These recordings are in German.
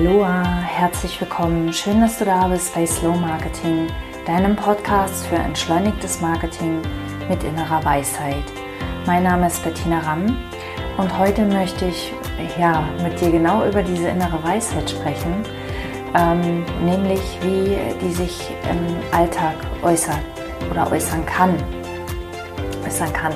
Aloha, herzlich willkommen. Schön, dass du da bist bei Slow Marketing, deinem Podcast für entschleunigtes Marketing mit innerer Weisheit. Mein Name ist Bettina Ramm und heute möchte ich ja, mit dir genau über diese innere Weisheit sprechen, ähm, nämlich wie die sich im Alltag äußert oder äußern kann. Äußern kann.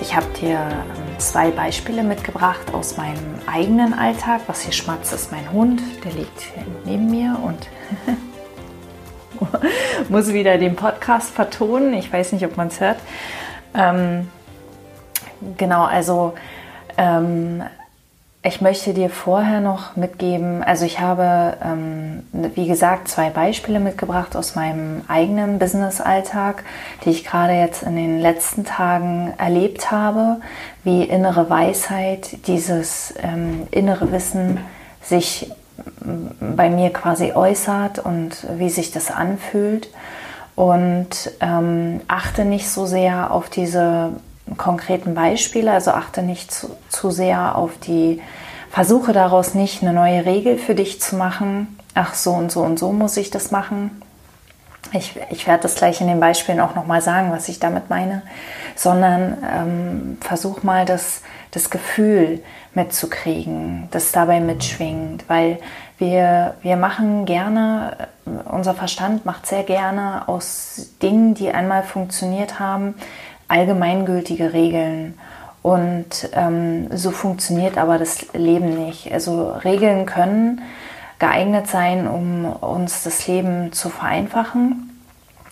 Ich habe dir ähm, zwei Beispiele mitgebracht aus meinem eigenen Alltag. Was hier schmatzt, ist mein Hund. Der liegt neben mir und muss wieder den Podcast vertonen. Ich weiß nicht, ob man es hört. Ähm, genau, also ähm, ich möchte dir vorher noch mitgeben, also ich habe, ähm, wie gesagt, zwei Beispiele mitgebracht aus meinem eigenen Business-Alltag, die ich gerade jetzt in den letzten Tagen erlebt habe, wie innere Weisheit, dieses ähm, innere Wissen sich bei mir quasi äußert und wie sich das anfühlt. Und ähm, achte nicht so sehr auf diese konkreten Beispiele, also achte nicht zu, zu sehr auf die, versuche daraus nicht eine neue Regel für dich zu machen. Ach, so und so und so muss ich das machen. Ich, ich werde das gleich in den Beispielen auch nochmal sagen, was ich damit meine, sondern ähm, versuch mal das, das Gefühl mitzukriegen, das dabei mitschwingt, weil wir, wir machen gerne, unser Verstand macht sehr gerne aus Dingen, die einmal funktioniert haben, allgemeingültige Regeln. Und ähm, so funktioniert aber das Leben nicht. Also Regeln können geeignet sein, um uns das Leben zu vereinfachen.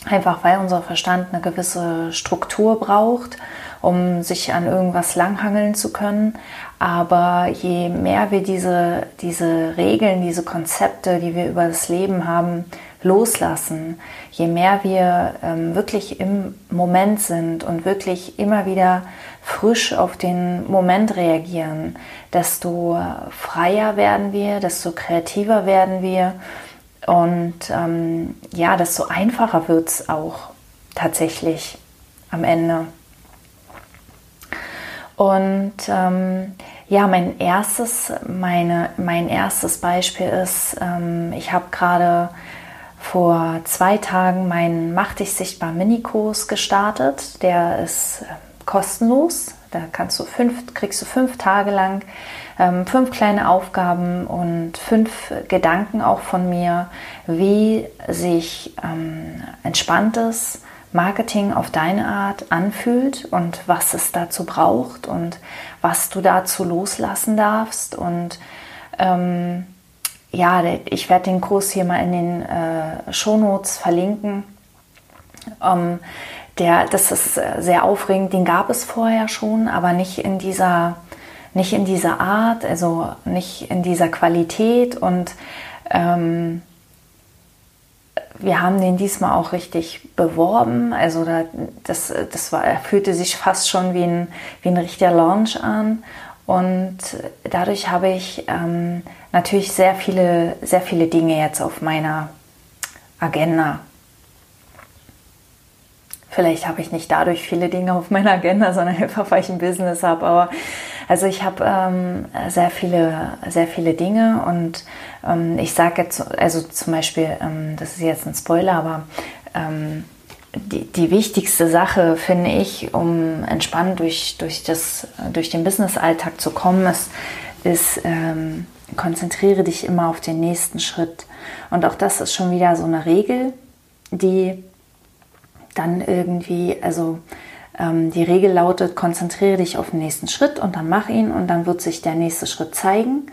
Einfach weil unser Verstand eine gewisse Struktur braucht, um sich an irgendwas langhangeln zu können. Aber je mehr wir diese, diese Regeln, diese Konzepte, die wir über das Leben haben, loslassen, je mehr wir ähm, wirklich im Moment sind und wirklich immer wieder frisch auf den Moment reagieren, desto freier werden wir, desto kreativer werden wir und ähm, ja, desto einfacher wird es auch tatsächlich am Ende. Und ähm, ja, mein erstes, meine, mein erstes Beispiel ist, ähm, ich habe gerade vor zwei Tagen meinen Mach dich sichtbar Minikurs gestartet. Der ist äh, kostenlos. Da kannst du fünf, kriegst du fünf Tage lang ähm, fünf kleine Aufgaben und fünf Gedanken auch von mir, wie sich ähm, entspanntes Marketing auf deine Art anfühlt und was es dazu braucht und was du dazu loslassen darfst und ähm, ja, ich werde den Kurs hier mal in den äh, Shownotes verlinken. Ähm, der, das ist sehr aufregend, den gab es vorher schon, aber nicht in dieser, nicht in dieser Art, also nicht in dieser Qualität und ähm, wir haben den diesmal auch richtig beworben. Also da, das, das war, fühlte sich fast schon wie ein, wie ein richtiger Launch an. Und dadurch habe ich ähm, natürlich sehr viele, sehr viele Dinge jetzt auf meiner Agenda. Vielleicht habe ich nicht dadurch viele Dinge auf meiner Agenda, sondern einfach, weil ich ein Business habe. Aber also ich habe ähm, sehr viele, sehr viele Dinge und ähm, ich sage jetzt, also zum Beispiel, ähm, das ist jetzt ein Spoiler, aber ähm, die, die wichtigste Sache, finde ich, um entspannt durch, durch, das, durch den Business-Alltag zu kommen, ist, ist ähm, konzentriere dich immer auf den nächsten Schritt. Und auch das ist schon wieder so eine Regel, die dann irgendwie, also ähm, die Regel lautet, konzentriere dich auf den nächsten Schritt und dann mach ihn und dann wird sich der nächste Schritt zeigen.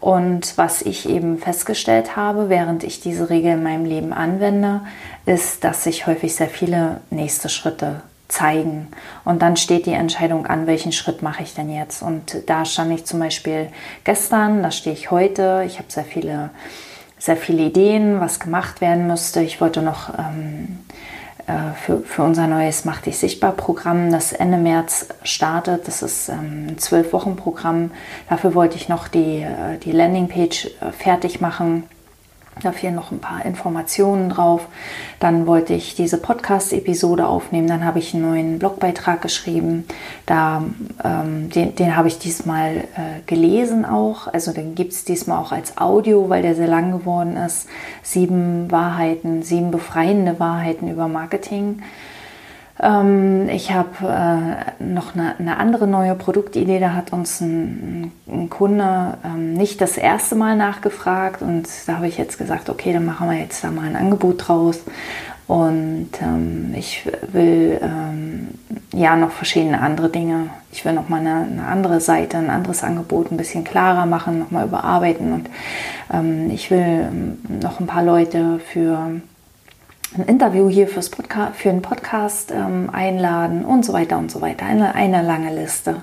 Und was ich eben festgestellt habe, während ich diese Regel in meinem Leben anwende, ist, dass sich häufig sehr viele nächste Schritte zeigen. Und dann steht die Entscheidung an, welchen Schritt mache ich denn jetzt. Und da stand ich zum Beispiel gestern, da stehe ich heute. Ich habe sehr viele, sehr viele Ideen, was gemacht werden müsste. Ich wollte noch ähm, äh, für, für unser neues Mach dich sichtbar Programm, das Ende März startet. Das ist ähm, ein zwölf Wochen Programm. Dafür wollte ich noch die, äh, die Landingpage äh, fertig machen. Da fehlen noch ein paar Informationen drauf. Dann wollte ich diese Podcast-Episode aufnehmen. Dann habe ich einen neuen Blogbeitrag geschrieben. Da, ähm, den, den habe ich diesmal äh, gelesen auch. Also den gibt es diesmal auch als Audio, weil der sehr lang geworden ist. Sieben Wahrheiten, sieben befreiende Wahrheiten über Marketing. Ähm, ich habe äh, noch eine, eine, andere neue Produktidee. Da hat uns ein, ein Kunde ähm, nicht das erste Mal nachgefragt und da habe ich jetzt gesagt, okay, dann machen wir jetzt da mal ein Angebot draus. Und ähm, ich will ähm, ja noch verschiedene andere Dinge. Ich will noch mal eine, eine, andere Seite, ein anderes Angebot ein bisschen klarer machen, noch mal überarbeiten. Und ähm, ich will ähm, noch ein paar Leute für ein Interview hier fürs Podca für einen Podcast ähm, einladen und so weiter und so weiter. Eine, eine lange Liste.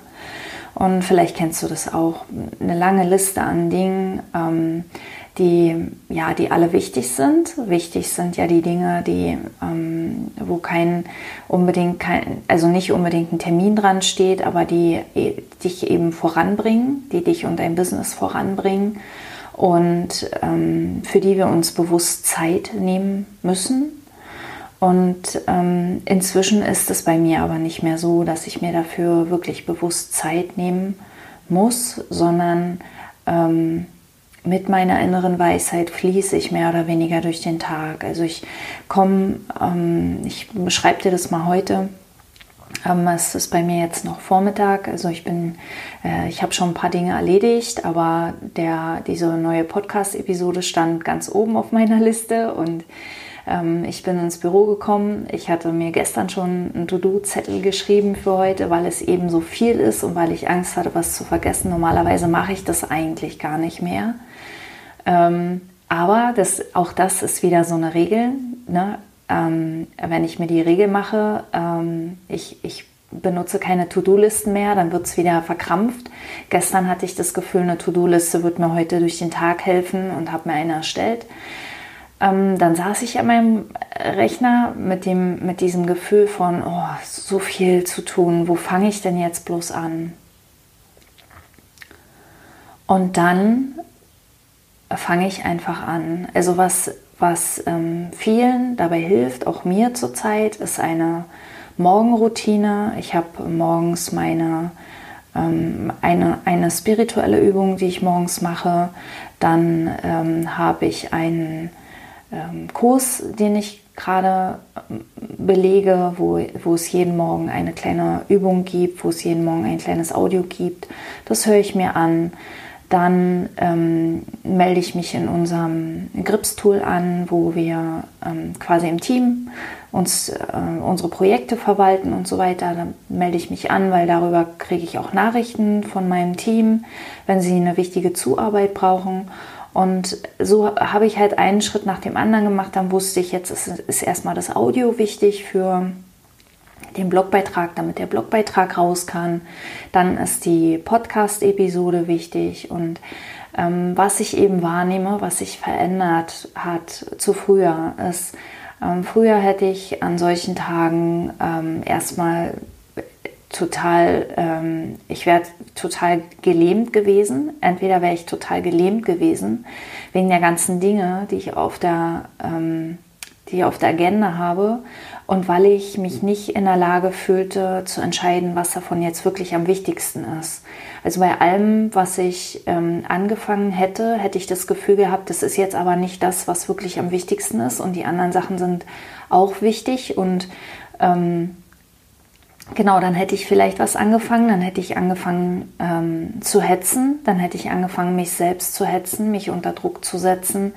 Und vielleicht kennst du das auch. Eine lange Liste an Dingen, ähm, die, ja, die alle wichtig sind. Wichtig sind ja die Dinge, die, ähm, wo kein unbedingt kein, also nicht unbedingt ein Termin dran steht, aber die e, dich eben voranbringen, die dich und dein Business voranbringen und ähm, für die wir uns bewusst Zeit nehmen müssen. Und ähm, inzwischen ist es bei mir aber nicht mehr so, dass ich mir dafür wirklich bewusst Zeit nehmen muss, sondern ähm, mit meiner inneren Weisheit fließe ich mehr oder weniger durch den Tag. Also ich komme, ähm, ich beschreibe dir das mal heute, ähm, es ist bei mir jetzt noch Vormittag, also ich bin, äh, ich habe schon ein paar Dinge erledigt, aber der, diese neue Podcast-Episode stand ganz oben auf meiner Liste und ähm, ich bin ins Büro gekommen. Ich hatte mir gestern schon einen To-Do-Zettel geschrieben für heute, weil es eben so viel ist und weil ich Angst hatte, was zu vergessen. Normalerweise mache ich das eigentlich gar nicht mehr. Ähm, aber das, auch das ist wieder so eine Regel. Ne? Ähm, wenn ich mir die Regel mache, ähm, ich, ich benutze keine To-Do-Listen mehr, dann wird es wieder verkrampft. Gestern hatte ich das Gefühl, eine To-Do-Liste wird mir heute durch den Tag helfen und habe mir eine erstellt. Ähm, dann saß ich an meinem Rechner mit, dem, mit diesem Gefühl von, oh, so viel zu tun, wo fange ich denn jetzt bloß an? Und dann fange ich einfach an. Also was was ähm, vielen dabei hilft, auch mir zurzeit, ist eine Morgenroutine. Ich habe morgens meine ähm, eine, eine spirituelle Übung, die ich morgens mache. Dann ähm, habe ich einen ähm, Kurs, den ich gerade ähm, belege, wo, wo es jeden Morgen eine kleine Übung gibt, wo es jeden Morgen ein kleines Audio gibt. Das höre ich mir an. Dann ähm, melde ich mich in unserem Grips-Tool an, wo wir ähm, quasi im Team uns äh, unsere Projekte verwalten und so weiter. Dann melde ich mich an, weil darüber kriege ich auch Nachrichten von meinem Team, wenn sie eine wichtige Zuarbeit brauchen. Und so habe ich halt einen Schritt nach dem anderen gemacht. Dann wusste ich, jetzt ist, ist erstmal das Audio wichtig für den Blogbeitrag, damit der Blogbeitrag raus kann. Dann ist die Podcast-Episode wichtig und ähm, was ich eben wahrnehme, was sich verändert hat zu früher, ist, ähm, früher hätte ich an solchen Tagen ähm, erstmal total, ähm, ich wäre total gelähmt gewesen. Entweder wäre ich total gelähmt gewesen wegen der ganzen Dinge, die ich auf der, ähm, die ich auf der Agenda habe und weil ich mich nicht in der Lage fühlte zu entscheiden, was davon jetzt wirklich am wichtigsten ist. Also bei allem, was ich ähm, angefangen hätte, hätte ich das Gefühl gehabt, das ist jetzt aber nicht das, was wirklich am wichtigsten ist und die anderen Sachen sind auch wichtig und ähm, Genau, dann hätte ich vielleicht was angefangen, dann hätte ich angefangen ähm, zu hetzen, dann hätte ich angefangen, mich selbst zu hetzen, mich unter Druck zu setzen.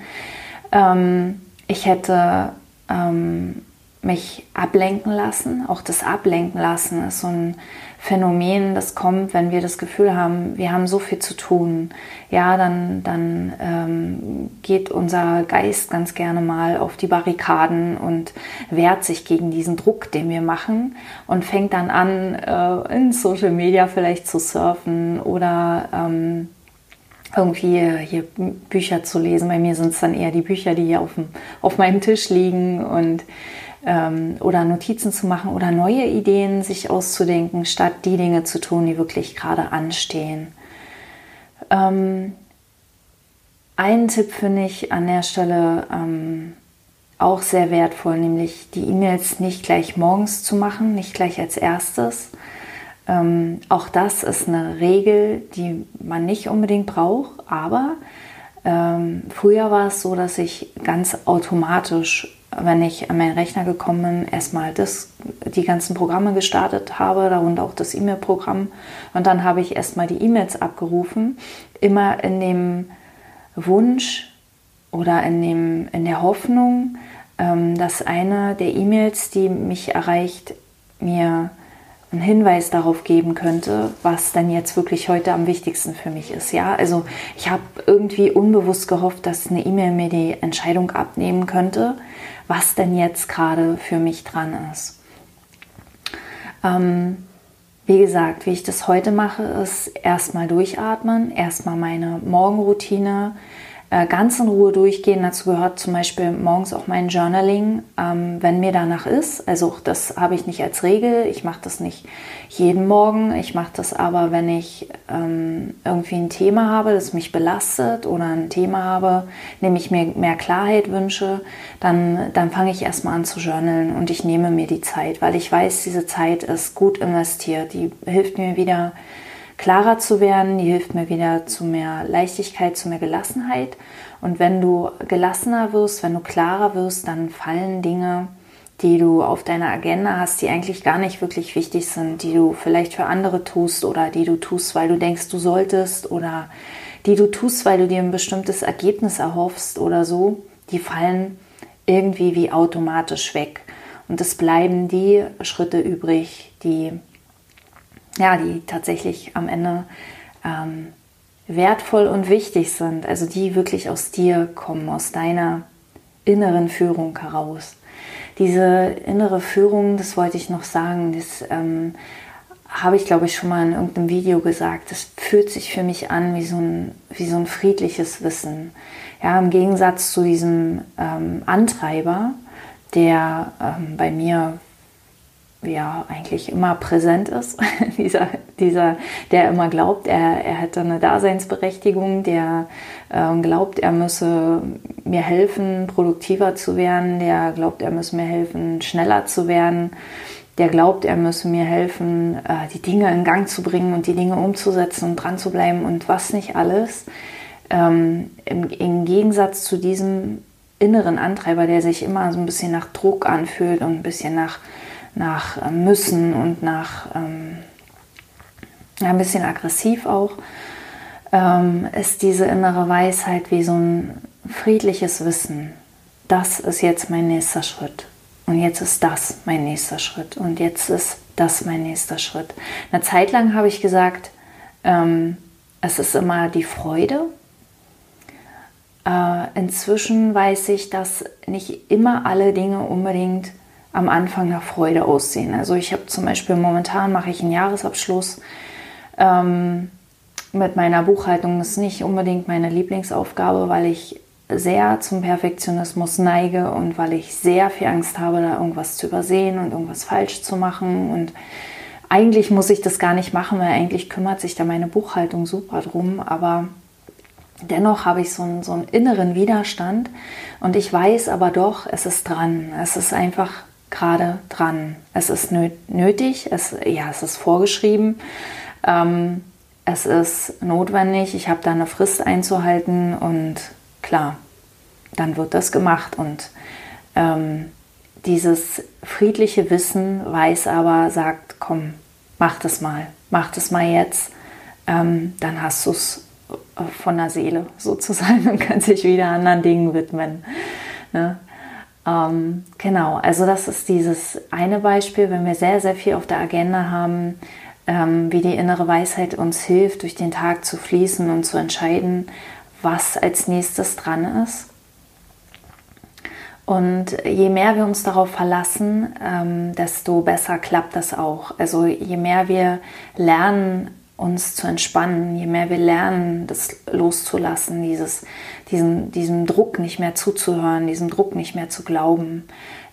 Ähm, ich hätte ähm, mich ablenken lassen. Auch das Ablenken lassen ist so ein Phänomen, das kommt, wenn wir das Gefühl haben, wir haben so viel zu tun. Ja, dann, dann ähm, geht unser Geist ganz gerne mal auf die Barrikaden und wehrt sich gegen diesen Druck, den wir machen und fängt dann an, äh, in Social Media vielleicht zu surfen oder ähm, irgendwie hier Bücher zu lesen. Bei mir sind es dann eher die Bücher, die hier auf, dem, auf meinem Tisch liegen und ähm, oder Notizen zu machen oder neue Ideen sich auszudenken, statt die Dinge zu tun, die wirklich gerade anstehen. Ähm, einen Tipp finde ich an der Stelle ähm, auch sehr wertvoll, nämlich die E-Mails nicht gleich morgens zu machen, nicht gleich als erstes. Ähm, auch das ist eine Regel, die man nicht unbedingt braucht, aber ähm, früher war es so, dass ich ganz automatisch, wenn ich an meinen Rechner gekommen bin, erstmal das, die ganzen Programme gestartet habe, darunter auch das E-Mail-Programm. Und dann habe ich erstmal die E-Mails abgerufen, immer in dem Wunsch oder in, dem, in der Hoffnung, ähm, dass eine der E-Mails, die mich erreicht, mir einen Hinweis darauf geben könnte, was denn jetzt wirklich heute am wichtigsten für mich ist. Ja, also ich habe irgendwie unbewusst gehofft, dass eine E-Mail mir die Entscheidung abnehmen könnte, was denn jetzt gerade für mich dran ist. Ähm, wie gesagt, wie ich das heute mache, ist erstmal durchatmen, erstmal meine Morgenroutine ganz in Ruhe durchgehen. Dazu gehört zum Beispiel morgens auch mein Journaling, ähm, wenn mir danach ist. Also das habe ich nicht als Regel. Ich mache das nicht jeden Morgen. Ich mache das aber, wenn ich ähm, irgendwie ein Thema habe, das mich belastet oder ein Thema habe, dem ich mir mehr Klarheit wünsche, dann, dann fange ich erstmal an zu journalen und ich nehme mir die Zeit, weil ich weiß, diese Zeit ist gut investiert. Die hilft mir wieder klarer zu werden, die hilft mir wieder zu mehr Leichtigkeit, zu mehr Gelassenheit. Und wenn du gelassener wirst, wenn du klarer wirst, dann fallen Dinge, die du auf deiner Agenda hast, die eigentlich gar nicht wirklich wichtig sind, die du vielleicht für andere tust oder die du tust, weil du denkst, du solltest oder die du tust, weil du dir ein bestimmtes Ergebnis erhoffst oder so, die fallen irgendwie wie automatisch weg. Und es bleiben die Schritte übrig, die ja, die tatsächlich am Ende ähm, wertvoll und wichtig sind, also die wirklich aus dir kommen, aus deiner inneren Führung heraus. Diese innere Führung, das wollte ich noch sagen, das ähm, habe ich, glaube ich, schon mal in irgendeinem Video gesagt. Das fühlt sich für mich an wie so ein, wie so ein friedliches Wissen. Ja, im Gegensatz zu diesem ähm, Antreiber, der ähm, bei mir ja eigentlich immer präsent ist. dieser, dieser, der immer glaubt, er, er hätte eine Daseinsberechtigung, der äh, glaubt, er müsse mir helfen, produktiver zu werden, der glaubt, er müsse mir helfen, schneller zu werden, der glaubt, er müsse mir helfen, äh, die Dinge in Gang zu bringen und die Dinge umzusetzen und dran zu bleiben und was nicht alles. Ähm, im, Im Gegensatz zu diesem inneren Antreiber, der sich immer so ein bisschen nach Druck anfühlt und ein bisschen nach nach äh, müssen und nach ähm, ein bisschen aggressiv auch, ähm, ist diese innere Weisheit wie so ein friedliches Wissen. Das ist jetzt mein nächster Schritt. Und jetzt ist das mein nächster Schritt. Und jetzt ist das mein nächster Schritt. Eine Zeit lang habe ich gesagt, ähm, es ist immer die Freude. Äh, inzwischen weiß ich, dass nicht immer alle Dinge unbedingt am Anfang nach Freude aussehen. Also ich habe zum Beispiel momentan mache ich einen Jahresabschluss ähm, mit meiner Buchhaltung. Das ist nicht unbedingt meine Lieblingsaufgabe, weil ich sehr zum Perfektionismus neige und weil ich sehr viel Angst habe, da irgendwas zu übersehen und irgendwas falsch zu machen. Und eigentlich muss ich das gar nicht machen, weil eigentlich kümmert sich da meine Buchhaltung super drum. Aber dennoch habe ich so einen, so einen inneren Widerstand und ich weiß aber doch, es ist dran. Es ist einfach gerade dran. Es ist nötig, es, ja, es ist vorgeschrieben, ähm, es ist notwendig, ich habe da eine Frist einzuhalten und klar, dann wird das gemacht. Und ähm, dieses friedliche Wissen weiß aber, sagt, komm, mach das mal, mach das mal jetzt, ähm, dann hast du es von der Seele sozusagen und kannst dich wieder anderen Dingen widmen. Ne? Ähm, genau, also das ist dieses eine Beispiel, wenn wir sehr, sehr viel auf der Agenda haben, ähm, wie die innere Weisheit uns hilft, durch den Tag zu fließen und zu entscheiden, was als nächstes dran ist. Und je mehr wir uns darauf verlassen, ähm, desto besser klappt das auch. Also je mehr wir lernen, uns zu entspannen, je mehr wir lernen, das loszulassen, dieses, diesen, diesem Druck nicht mehr zuzuhören, diesem Druck nicht mehr zu glauben,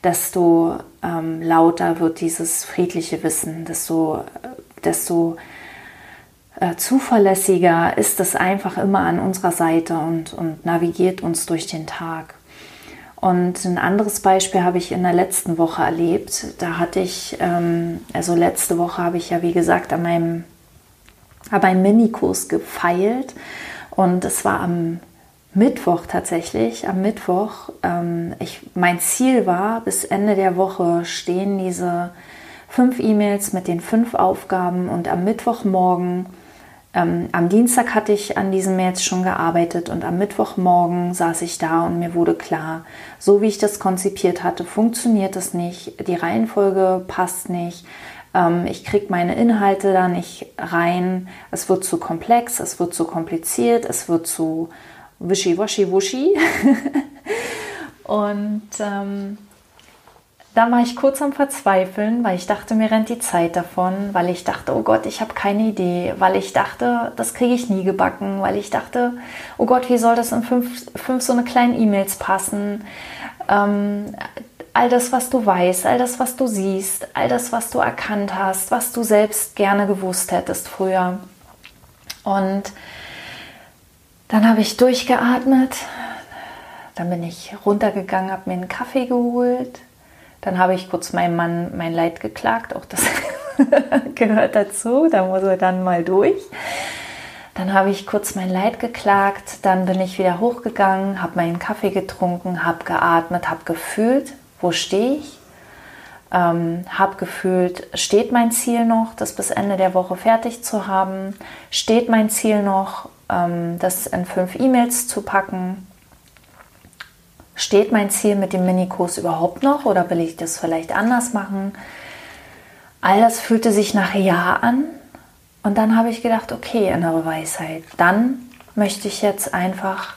desto ähm, lauter wird dieses friedliche Wissen, desto, desto äh, zuverlässiger ist es einfach immer an unserer Seite und, und navigiert uns durch den Tag. Und ein anderes Beispiel habe ich in der letzten Woche erlebt. Da hatte ich, ähm, also letzte Woche habe ich ja wie gesagt an meinem, an meinem Minikurs gefeilt und es war am Mittwoch tatsächlich, am Mittwoch. Ähm, ich, mein Ziel war, bis Ende der Woche stehen diese fünf E-Mails mit den fünf Aufgaben und am Mittwochmorgen ähm, am Dienstag hatte ich an diesen Mails schon gearbeitet und am Mittwochmorgen saß ich da und mir wurde klar, so wie ich das konzipiert hatte, funktioniert das nicht, die Reihenfolge passt nicht, ähm, ich kriege meine Inhalte da nicht rein, es wird zu komplex, es wird zu kompliziert, es wird zu wischi-waschi-wuschi. und ähm, da war ich kurz am Verzweifeln, weil ich dachte, mir rennt die Zeit davon, weil ich dachte, oh Gott, ich habe keine Idee, weil ich dachte, das kriege ich nie gebacken, weil ich dachte, oh Gott, wie soll das in fünf, fünf so eine kleinen E-Mails passen? Ähm, all das, was du weißt, all das, was du siehst, all das, was du erkannt hast, was du selbst gerne gewusst hättest früher. Und dann habe ich durchgeatmet, dann bin ich runtergegangen, habe mir einen Kaffee geholt, dann habe ich kurz meinem Mann mein Leid geklagt, auch das gehört dazu, da muss er dann mal durch. Dann habe ich kurz mein Leid geklagt, dann bin ich wieder hochgegangen, habe meinen Kaffee getrunken, habe geatmet, habe gefühlt, wo stehe ich, ähm, habe gefühlt, steht mein Ziel noch, das bis Ende der Woche fertig zu haben, steht mein Ziel noch, ähm, das in fünf E-Mails zu packen, steht mein Ziel mit dem Minikurs überhaupt noch oder will ich das vielleicht anders machen? All das fühlte sich nach Ja an und dann habe ich gedacht, okay, innere Weisheit, dann möchte ich jetzt einfach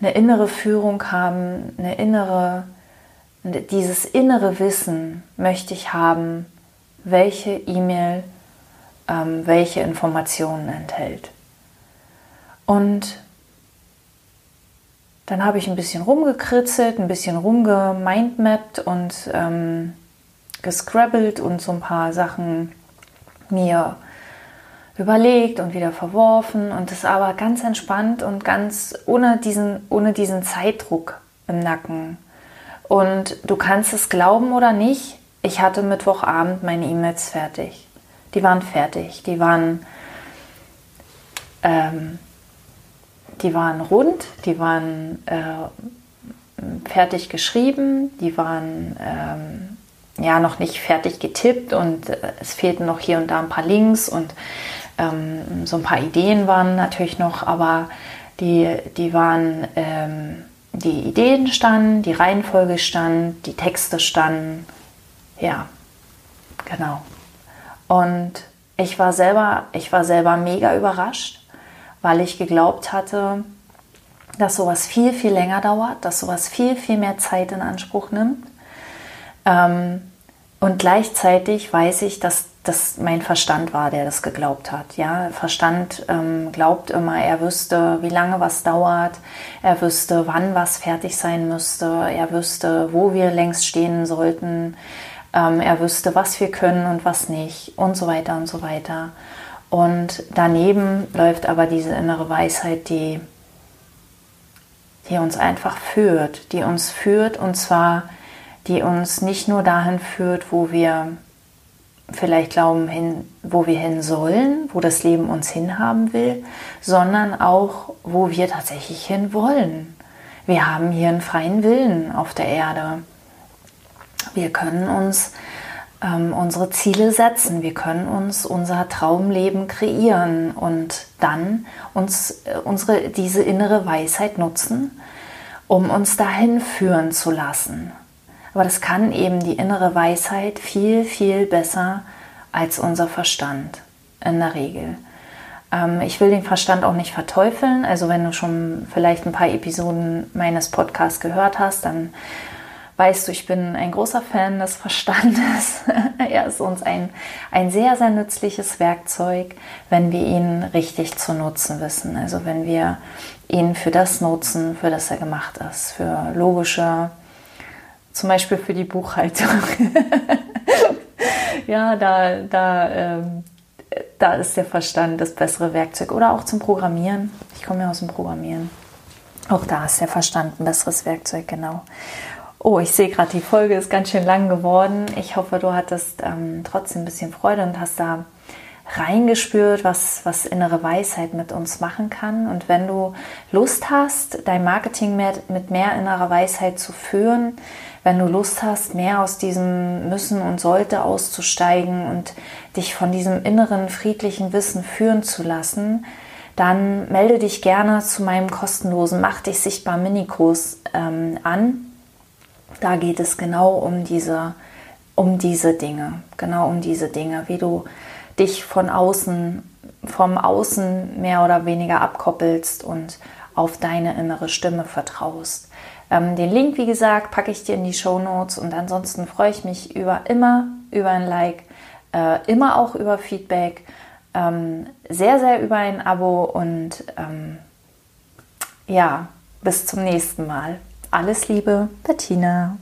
eine innere Führung haben, eine innere, dieses innere Wissen möchte ich haben, welche E-Mail ähm, welche Informationen enthält. Und dann habe ich ein bisschen rumgekritzelt, ein bisschen rumgemindmappt und ähm, gescrabbelt und so ein paar Sachen mir überlegt und wieder verworfen und das aber ganz entspannt und ganz ohne diesen, ohne diesen Zeitdruck im Nacken. Und du kannst es glauben oder nicht, ich hatte Mittwochabend meine E-Mails fertig. Die waren fertig, die waren ähm, die waren rund, die waren äh, fertig geschrieben, die waren ähm, ja noch nicht fertig getippt und äh, es fehlten noch hier und da ein paar Links und ähm, so ein paar Ideen waren natürlich noch, aber die, die waren, ähm, die Ideen standen, die Reihenfolge stand, die Texte standen, ja, genau. Und ich war selber, ich war selber mega überrascht weil ich geglaubt hatte, dass sowas viel, viel länger dauert, dass sowas viel, viel mehr Zeit in Anspruch nimmt. Ähm, und gleichzeitig weiß ich, dass das mein Verstand war, der das geglaubt hat. Ja, Verstand ähm, glaubt immer, er wüsste, wie lange was dauert, er wüsste, wann was fertig sein müsste, er wüsste, wo wir längst stehen sollten, ähm, er wüsste, was wir können und was nicht und so weiter und so weiter. Und daneben läuft aber diese innere Weisheit, die, die uns einfach führt, die uns führt und zwar, die uns nicht nur dahin führt, wo wir vielleicht glauben, hin, wo wir hin sollen, wo das Leben uns hinhaben will, sondern auch, wo wir tatsächlich hin wollen. Wir haben hier einen freien Willen auf der Erde. Wir können uns ähm, unsere Ziele setzen. Wir können uns unser Traumleben kreieren und dann uns äh, unsere, diese innere Weisheit nutzen, um uns dahin führen zu lassen. Aber das kann eben die innere Weisheit viel, viel besser als unser Verstand in der Regel. Ähm, ich will den Verstand auch nicht verteufeln. Also wenn du schon vielleicht ein paar Episoden meines Podcasts gehört hast, dann weißt du, ich bin ein großer Fan des Verstandes. er ist uns ein, ein sehr, sehr nützliches Werkzeug, wenn wir ihn richtig zu nutzen wissen. Also wenn wir ihn für das nutzen, für das er gemacht ist, für logische, zum Beispiel für die Buchhaltung. ja, da, da, ähm, da ist der Verstand das bessere Werkzeug. Oder auch zum Programmieren. Ich komme ja aus dem Programmieren. Auch da ist der Verstand ein besseres Werkzeug, genau. Oh, ich sehe gerade, die Folge ist ganz schön lang geworden. Ich hoffe, du hattest ähm, trotzdem ein bisschen Freude und hast da reingespürt, was, was innere Weisheit mit uns machen kann. Und wenn du Lust hast, dein Marketing mehr, mit mehr innerer Weisheit zu führen, wenn du Lust hast, mehr aus diesem Müssen und Sollte auszusteigen und dich von diesem inneren friedlichen Wissen führen zu lassen, dann melde dich gerne zu meinem kostenlosen Mach dich sichtbar Minikurs ähm, an. Da geht es genau um diese, um diese Dinge, genau um diese Dinge, wie du dich von außen, vom Außen mehr oder weniger abkoppelst und auf deine innere Stimme vertraust. Ähm, den Link, wie gesagt, packe ich dir in die Show Notes und ansonsten freue ich mich über immer über ein Like, äh, immer auch über Feedback, ähm, sehr, sehr über ein Abo und ähm, ja, bis zum nächsten Mal. Alles Liebe, Bettina.